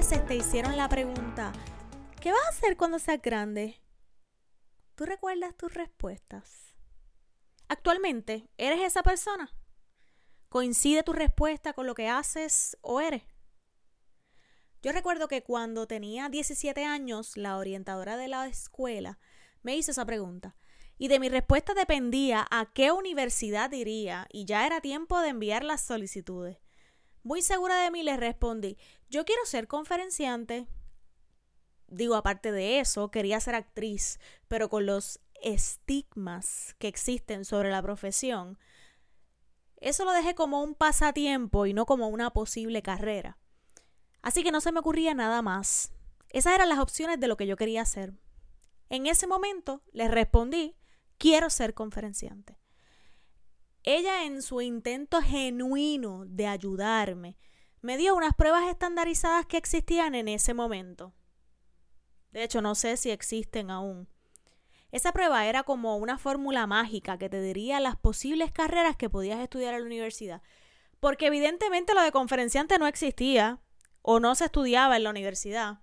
¿Cuántas veces te hicieron la pregunta, ¿qué vas a hacer cuando seas grande? ¿Tú recuerdas tus respuestas? Actualmente, ¿eres esa persona? ¿Coincide tu respuesta con lo que haces o eres? Yo recuerdo que cuando tenía 17 años, la orientadora de la escuela me hizo esa pregunta. Y de mi respuesta dependía a qué universidad iría y ya era tiempo de enviar las solicitudes. Muy segura de mí le respondí, yo quiero ser conferenciante. Digo, aparte de eso, quería ser actriz, pero con los estigmas que existen sobre la profesión, eso lo dejé como un pasatiempo y no como una posible carrera. Así que no se me ocurría nada más. Esas eran las opciones de lo que yo quería hacer. En ese momento le respondí, quiero ser conferenciante. Ella en su intento genuino de ayudarme, me dio unas pruebas estandarizadas que existían en ese momento. De hecho, no sé si existen aún. Esa prueba era como una fórmula mágica que te diría las posibles carreras que podías estudiar en la universidad. Porque evidentemente lo de conferenciante no existía o no se estudiaba en la universidad.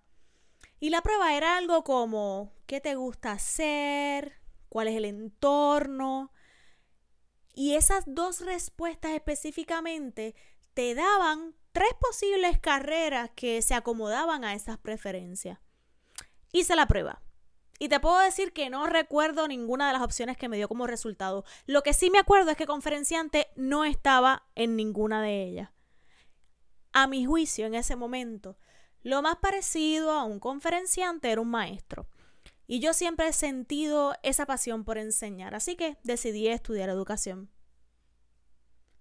Y la prueba era algo como qué te gusta hacer, cuál es el entorno, y esas dos respuestas específicamente te daban tres posibles carreras que se acomodaban a esas preferencias. Hice la prueba. Y te puedo decir que no recuerdo ninguna de las opciones que me dio como resultado. Lo que sí me acuerdo es que conferenciante no estaba en ninguna de ellas. A mi juicio, en ese momento, lo más parecido a un conferenciante era un maestro. Y yo siempre he sentido esa pasión por enseñar, así que decidí estudiar educación.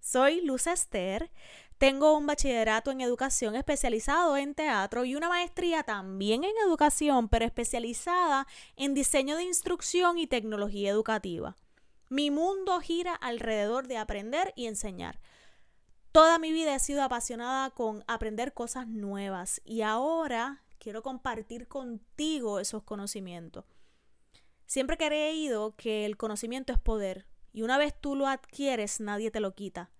Soy Luz Esther, tengo un bachillerato en educación especializado en teatro y una maestría también en educación, pero especializada en diseño de instrucción y tecnología educativa. Mi mundo gira alrededor de aprender y enseñar. Toda mi vida he sido apasionada con aprender cosas nuevas y ahora quiero compartir contigo esos conocimientos. Siempre he creído que el conocimiento es poder y una vez tú lo adquieres nadie te lo quita.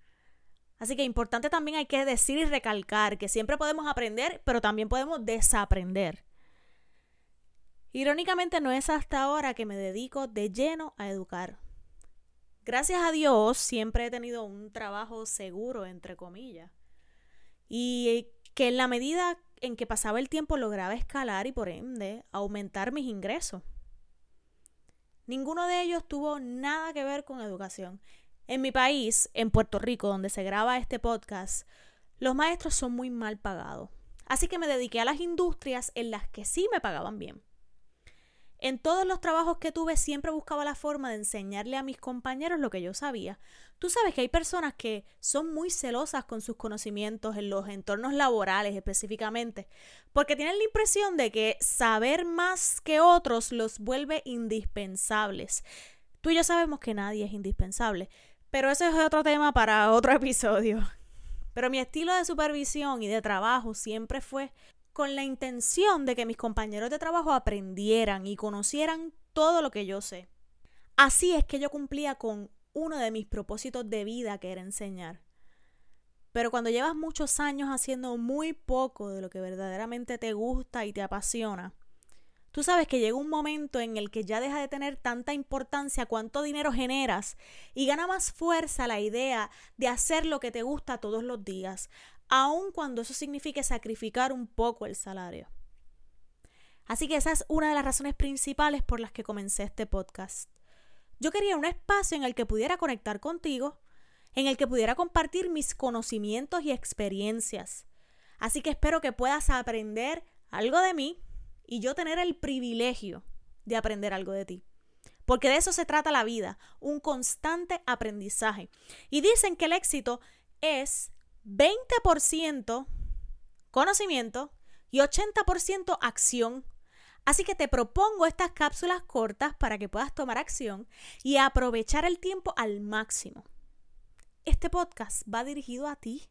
Así que importante también hay que decir y recalcar que siempre podemos aprender, pero también podemos desaprender. Irónicamente no es hasta ahora que me dedico de lleno a educar. Gracias a Dios siempre he tenido un trabajo seguro, entre comillas. Y que en la medida en que pasaba el tiempo lograba escalar y por ende aumentar mis ingresos. Ninguno de ellos tuvo nada que ver con educación. En mi país, en Puerto Rico, donde se graba este podcast, los maestros son muy mal pagados. Así que me dediqué a las industrias en las que sí me pagaban bien. En todos los trabajos que tuve siempre buscaba la forma de enseñarle a mis compañeros lo que yo sabía. Tú sabes que hay personas que son muy celosas con sus conocimientos en los entornos laborales específicamente, porque tienen la impresión de que saber más que otros los vuelve indispensables. Tú y yo sabemos que nadie es indispensable, pero ese es otro tema para otro episodio. Pero mi estilo de supervisión y de trabajo siempre fue con la intención de que mis compañeros de trabajo aprendieran y conocieran todo lo que yo sé. Así es que yo cumplía con uno de mis propósitos de vida, que era enseñar. Pero cuando llevas muchos años haciendo muy poco de lo que verdaderamente te gusta y te apasiona, tú sabes que llega un momento en el que ya deja de tener tanta importancia cuánto dinero generas y gana más fuerza la idea de hacer lo que te gusta todos los días, aun cuando eso signifique sacrificar un poco el salario. Así que esa es una de las razones principales por las que comencé este podcast. Yo quería un espacio en el que pudiera conectar contigo, en el que pudiera compartir mis conocimientos y experiencias. Así que espero que puedas aprender algo de mí y yo tener el privilegio de aprender algo de ti. Porque de eso se trata la vida, un constante aprendizaje. Y dicen que el éxito es 20% conocimiento y 80% acción. Así que te propongo estas cápsulas cortas para que puedas tomar acción y aprovechar el tiempo al máximo. Este podcast va dirigido a ti,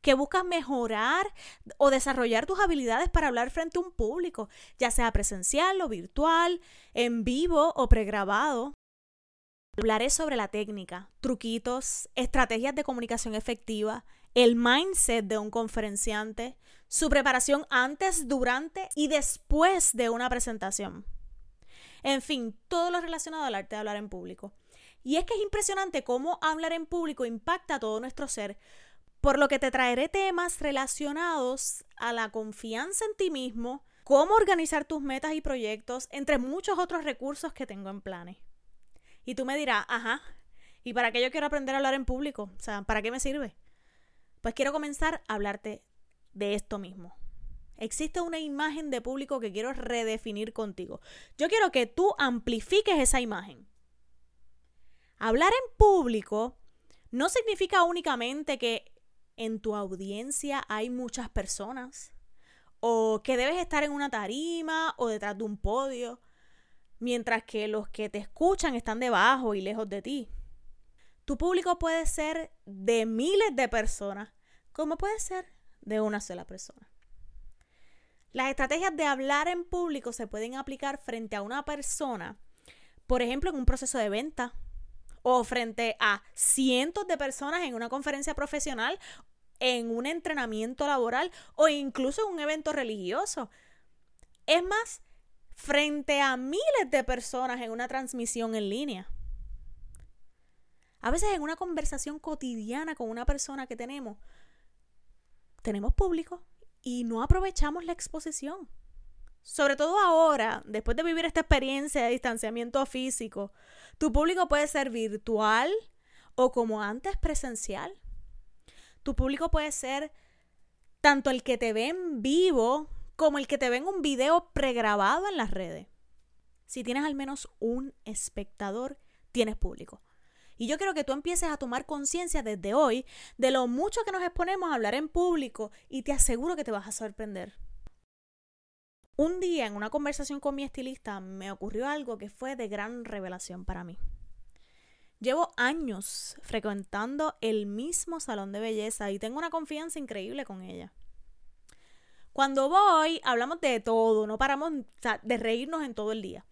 que buscas mejorar o desarrollar tus habilidades para hablar frente a un público, ya sea presencial o virtual, en vivo o pregrabado. Hablaré sobre la técnica, truquitos, estrategias de comunicación efectiva, el mindset de un conferenciante, su preparación antes, durante y después de una presentación. En fin, todo lo relacionado al arte de hablar en público. Y es que es impresionante cómo hablar en público impacta a todo nuestro ser, por lo que te traeré temas relacionados a la confianza en ti mismo, cómo organizar tus metas y proyectos, entre muchos otros recursos que tengo en planes. Y tú me dirás, ajá, ¿y para qué yo quiero aprender a hablar en público? O sea, ¿para qué me sirve? Pues quiero comenzar a hablarte de esto mismo. Existe una imagen de público que quiero redefinir contigo. Yo quiero que tú amplifiques esa imagen. Hablar en público no significa únicamente que en tu audiencia hay muchas personas o que debes estar en una tarima o detrás de un podio, mientras que los que te escuchan están debajo y lejos de ti. Tu público puede ser de miles de personas, como puede ser de una sola persona. Las estrategias de hablar en público se pueden aplicar frente a una persona, por ejemplo, en un proceso de venta o frente a cientos de personas en una conferencia profesional, en un entrenamiento laboral o incluso en un evento religioso. Es más, frente a miles de personas en una transmisión en línea. A veces en una conversación cotidiana con una persona que tenemos, tenemos público y no aprovechamos la exposición. Sobre todo ahora, después de vivir esta experiencia de distanciamiento físico, tu público puede ser virtual o como antes presencial. Tu público puede ser tanto el que te ve en vivo como el que te ve en un video pregrabado en las redes. Si tienes al menos un espectador, tienes público. Y yo quiero que tú empieces a tomar conciencia desde hoy de lo mucho que nos exponemos a hablar en público y te aseguro que te vas a sorprender. Un día en una conversación con mi estilista me ocurrió algo que fue de gran revelación para mí. Llevo años frecuentando el mismo salón de belleza y tengo una confianza increíble con ella. Cuando voy, hablamos de todo, no paramos de reírnos en todo el día.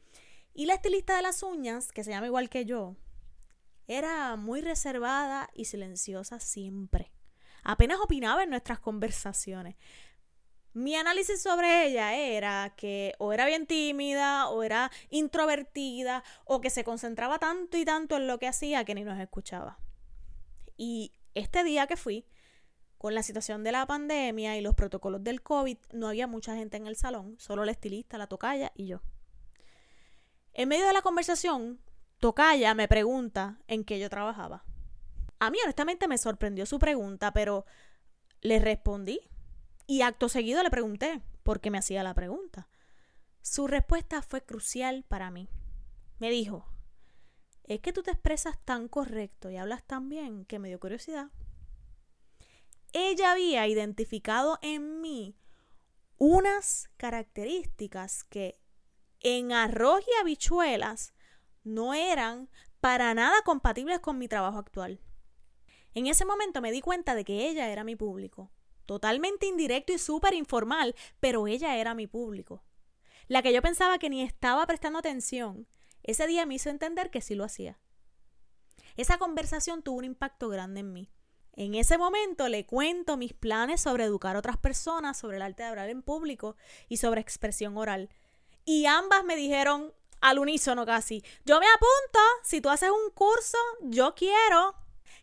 Y la estilista de las uñas, que se llama igual que yo, era muy reservada y silenciosa siempre. Apenas opinaba en nuestras conversaciones. Mi análisis sobre ella era que o era bien tímida, o era introvertida, o que se concentraba tanto y tanto en lo que hacía que ni nos escuchaba. Y este día que fui, con la situación de la pandemia y los protocolos del COVID, no había mucha gente en el salón, solo la estilista, la tocaya y yo. En medio de la conversación, Tocaya me pregunta en qué yo trabajaba. A mí honestamente me sorprendió su pregunta, pero le respondí y acto seguido le pregunté por qué me hacía la pregunta. Su respuesta fue crucial para mí. Me dijo, es que tú te expresas tan correcto y hablas tan bien que me dio curiosidad. Ella había identificado en mí unas características que en arroz y habichuelas no eran para nada compatibles con mi trabajo actual. En ese momento me di cuenta de que ella era mi público, totalmente indirecto y súper informal, pero ella era mi público. La que yo pensaba que ni estaba prestando atención, ese día me hizo entender que sí lo hacía. Esa conversación tuvo un impacto grande en mí. En ese momento le cuento mis planes sobre educar a otras personas, sobre el arte de hablar en público y sobre expresión oral. Y ambas me dijeron, al unísono casi. Yo me apunto, si tú haces un curso, yo quiero.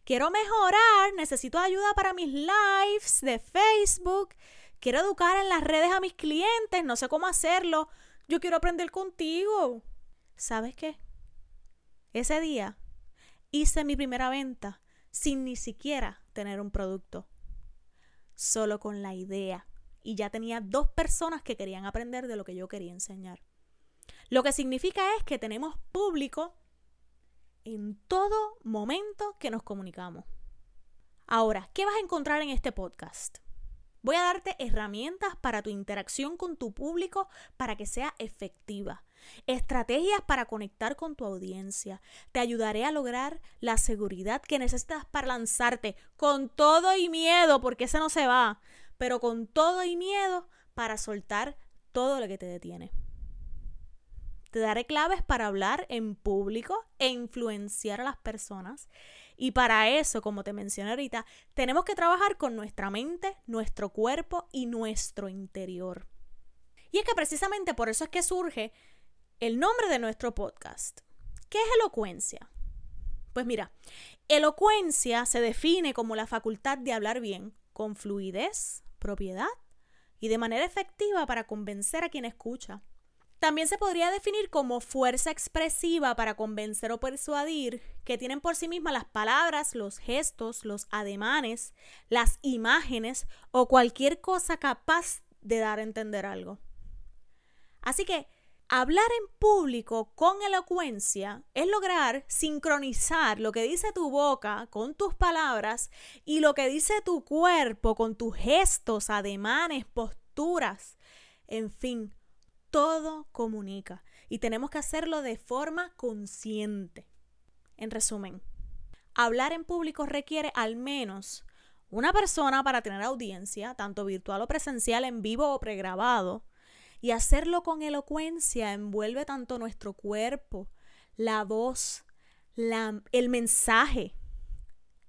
Quiero mejorar, necesito ayuda para mis lives de Facebook. Quiero educar en las redes a mis clientes, no sé cómo hacerlo. Yo quiero aprender contigo. ¿Sabes qué? Ese día hice mi primera venta sin ni siquiera tener un producto. Solo con la idea. Y ya tenía dos personas que querían aprender de lo que yo quería enseñar. Lo que significa es que tenemos público en todo momento que nos comunicamos. Ahora, ¿qué vas a encontrar en este podcast? Voy a darte herramientas para tu interacción con tu público para que sea efectiva. Estrategias para conectar con tu audiencia. Te ayudaré a lograr la seguridad que necesitas para lanzarte con todo y miedo, porque ese no se va, pero con todo y miedo para soltar todo lo que te detiene. Te daré claves para hablar en público e influenciar a las personas. Y para eso, como te mencioné ahorita, tenemos que trabajar con nuestra mente, nuestro cuerpo y nuestro interior. Y es que precisamente por eso es que surge el nombre de nuestro podcast. ¿Qué es elocuencia? Pues mira, elocuencia se define como la facultad de hablar bien, con fluidez, propiedad y de manera efectiva para convencer a quien escucha. También se podría definir como fuerza expresiva para convencer o persuadir que tienen por sí mismas las palabras, los gestos, los ademanes, las imágenes o cualquier cosa capaz de dar a entender algo. Así que hablar en público con elocuencia es lograr sincronizar lo que dice tu boca con tus palabras y lo que dice tu cuerpo con tus gestos, ademanes, posturas, en fin, todo comunica y tenemos que hacerlo de forma consciente. En resumen, hablar en público requiere al menos una persona para tener audiencia, tanto virtual o presencial, en vivo o pregrabado, y hacerlo con elocuencia envuelve tanto nuestro cuerpo, la voz, el mensaje,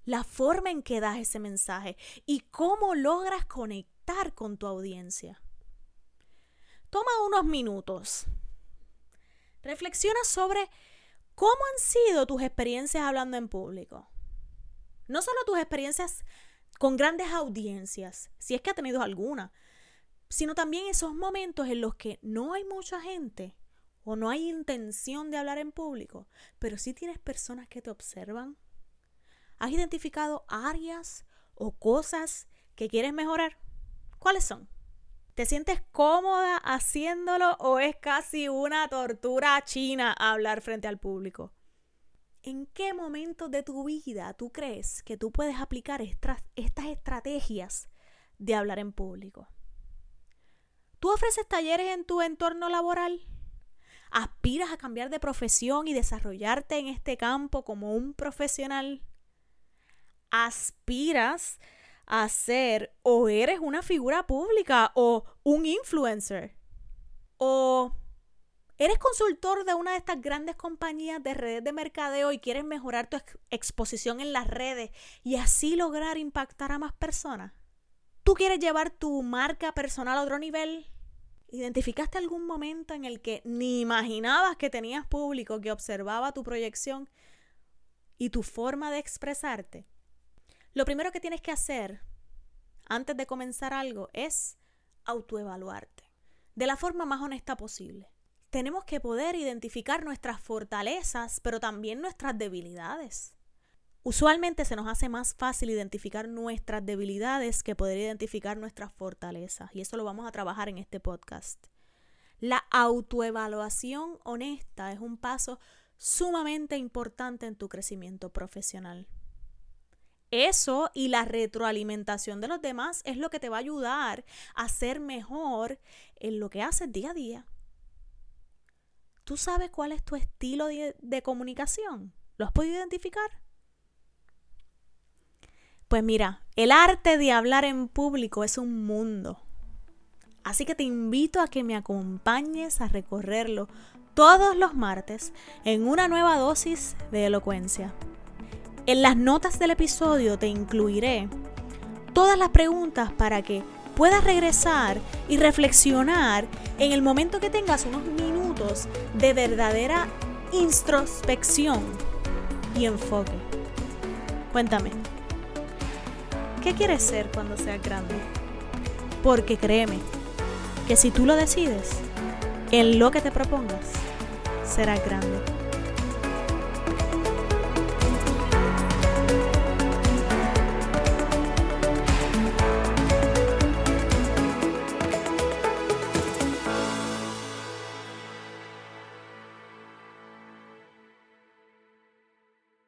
la forma en que das ese mensaje y cómo logras conectar con tu audiencia. Toma unos minutos. Reflexiona sobre cómo han sido tus experiencias hablando en público. No solo tus experiencias con grandes audiencias, si es que ha tenido alguna, sino también esos momentos en los que no hay mucha gente o no hay intención de hablar en público, pero sí tienes personas que te observan. ¿Has identificado áreas o cosas que quieres mejorar? ¿Cuáles son? ¿Te sientes cómoda haciéndolo o es casi una tortura china hablar frente al público? ¿En qué momento de tu vida tú crees que tú puedes aplicar estas, estrategias de hablar en público? ¿Tú ofreces talleres en tu entorno laboral? ¿Aspiras a cambiar de profesión y desarrollarte en este campo como un profesional? ¿Aspiras a ser o eres una figura pública o un influencer o eres consultor de una de estas grandes compañías de redes de mercadeo y quieres mejorar tu exposición en las redes y así lograr impactar a más personas. ¿Tú quieres llevar tu marca personal a otro nivel? ¿Identificaste algún momento en el que ni imaginabas que tenías público que observaba tu proyección y tu forma de expresarte? Lo primero que tienes que hacer antes de comenzar algo es autoevaluarte de la forma más honesta posible. Tenemos que poder identificar nuestras fortalezas, pero también nuestras debilidades. Usualmente se nos hace más fácil identificar nuestras debilidades que poder identificar nuestras fortalezas, y eso lo vamos a trabajar en este podcast. La autoevaluación honesta es un paso sumamente importante en tu crecimiento profesional. Eso y la retroalimentación de los demás es lo que te va a ayudar a ser mejor en lo que haces día a día. ¿Tú sabes cuál es tu estilo de, de comunicación? ¿Lo has podido identificar? Pues mira, el arte de hablar en público es un mundo. Así que te invito a que me acompañes a recorrerlo todos los martes en una nueva dosis de elocuencia. En las notas del episodio te incluiré todas las preguntas para que puedas regresar y reflexionar en el momento que tengas unos minutos de verdadera introspección y enfoque. Cuéntame, ¿qué quieres ser cuando seas grande? Porque créeme, que si tú lo decides, en lo que te propongas, serás grande.